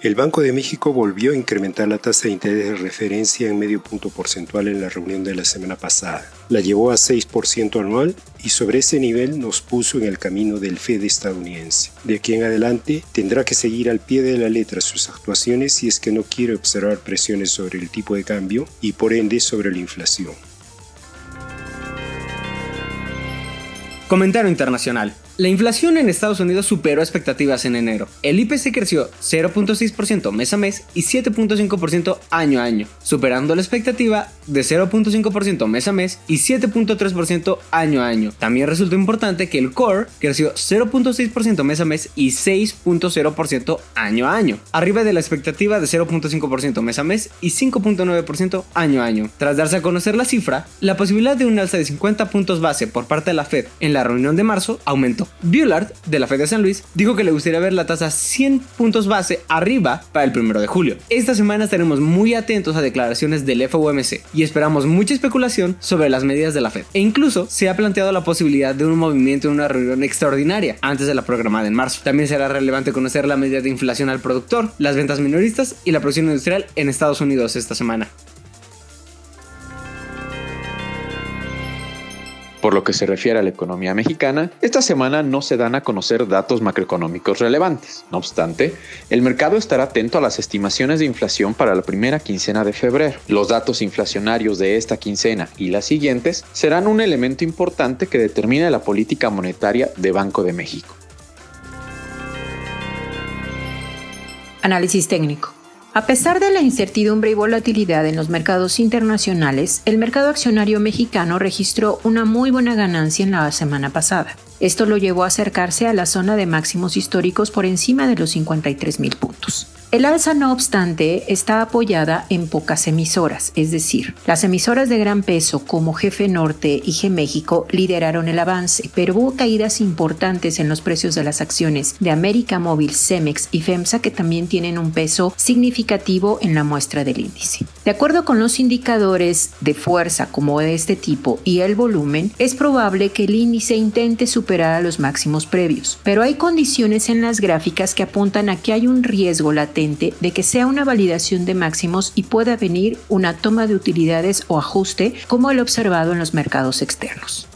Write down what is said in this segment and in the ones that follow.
El Banco de México volvió a incrementar la tasa de interés de referencia en medio punto porcentual en la reunión de la semana pasada. La llevó a 6% anual y sobre ese nivel nos puso en el camino del Fed estadounidense. De aquí en adelante tendrá que seguir al pie de la letra sus actuaciones si es que no quiere observar presiones sobre el tipo de cambio y por ende sobre la inflación. Comentario internacional. La inflación en Estados Unidos superó expectativas en enero. El IPC creció 0.6% mes a mes y 7.5% año a año, superando la expectativa de 0.5% mes a mes y 7.3% año a año. También resultó importante que el core creció 0.6% mes a mes y 6.0% año a año, arriba de la expectativa de 0.5% mes a mes y 5.9% año a año. Tras darse a conocer la cifra, la posibilidad de un alza de 50 puntos base por parte de la Fed en la reunión de marzo aumentó. Bullard, de la Fed de San Luis, dijo que le gustaría ver la tasa 100 puntos base arriba para el 1 de julio. Esta semana estaremos muy atentos a declaraciones del FOMC y esperamos mucha especulación sobre las medidas de la Fed. E incluso se ha planteado la posibilidad de un movimiento en una reunión extraordinaria antes de la programada en marzo. También será relevante conocer la medida de inflación al productor, las ventas minoristas y la producción industrial en Estados Unidos esta semana. Por lo que se refiere a la economía mexicana, esta semana no se dan a conocer datos macroeconómicos relevantes. No obstante, el mercado estará atento a las estimaciones de inflación para la primera quincena de febrero. Los datos inflacionarios de esta quincena y las siguientes serán un elemento importante que determine la política monetaria de Banco de México. Análisis técnico. A pesar de la incertidumbre y volatilidad en los mercados internacionales, el mercado accionario mexicano registró una muy buena ganancia en la semana pasada. Esto lo llevó a acercarse a la zona de máximos históricos por encima de los 53 mil puntos. El alza, no obstante, está apoyada en pocas emisoras, es decir, las emisoras de gran peso como Jefe Norte y G México lideraron el avance, pero hubo caídas importantes en los precios de las acciones de América Móvil, Cemex y FEMSA que también tienen un peso significativo en la muestra del índice. De acuerdo con los indicadores de fuerza como de este tipo y el volumen, es probable que el índice intente superar a los máximos previos, pero hay condiciones en las gráficas que apuntan a que hay un riesgo latente de que sea una validación de máximos y pueda venir una toma de utilidades o ajuste como el observado en los mercados externos.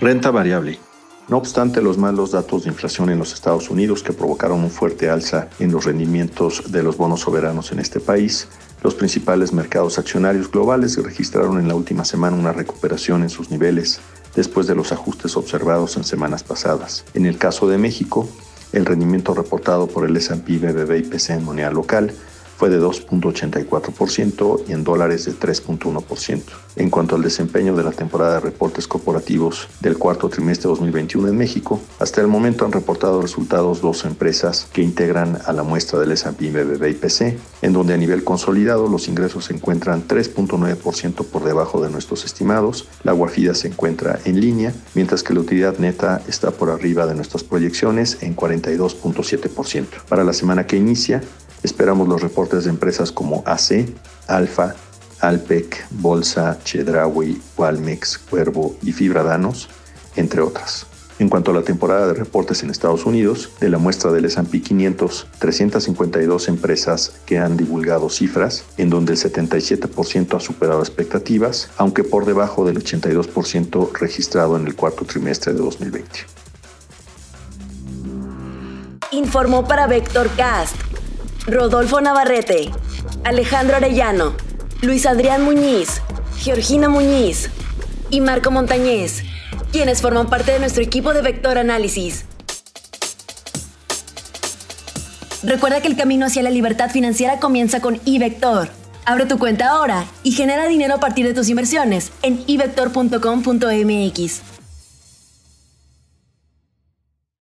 Renta variable. No obstante los malos datos de inflación en los Estados Unidos que provocaron un fuerte alza en los rendimientos de los bonos soberanos en este país, los principales mercados accionarios globales registraron en la última semana una recuperación en sus niveles después de los ajustes observados en semanas pasadas. En el caso de México, el rendimiento reportado por el S&P BBB IPC en moneda local fue de 2.84% y en dólares de 3.1%. En cuanto al desempeño de la temporada de reportes corporativos del cuarto trimestre de 2021 en México, hasta el momento han reportado resultados dos empresas que integran a la muestra del S&P BBB IPC, en donde a nivel consolidado los ingresos se encuentran 3.9% por debajo de nuestros estimados, la guafida se encuentra en línea, mientras que la utilidad neta está por arriba de nuestras proyecciones en 42.7%. Para la semana que inicia, Esperamos los reportes de empresas como AC, Alfa, Alpec, Bolsa, Chedraui, Walmex, Cuervo y Fibradanos, entre otras. En cuanto a la temporada de reportes en Estados Unidos, de la muestra del S&P 500, 352 empresas que han divulgado cifras, en donde el 77% ha superado expectativas, aunque por debajo del 82% registrado en el cuarto trimestre de 2020. Informó para Vector Cast Rodolfo Navarrete, Alejandro Arellano, Luis Adrián Muñiz, Georgina Muñiz y Marco Montañez, quienes forman parte de nuestro equipo de Vector Análisis. Recuerda que el camino hacia la libertad financiera comienza con iVector. Abre tu cuenta ahora y genera dinero a partir de tus inversiones en ivector.com.mx.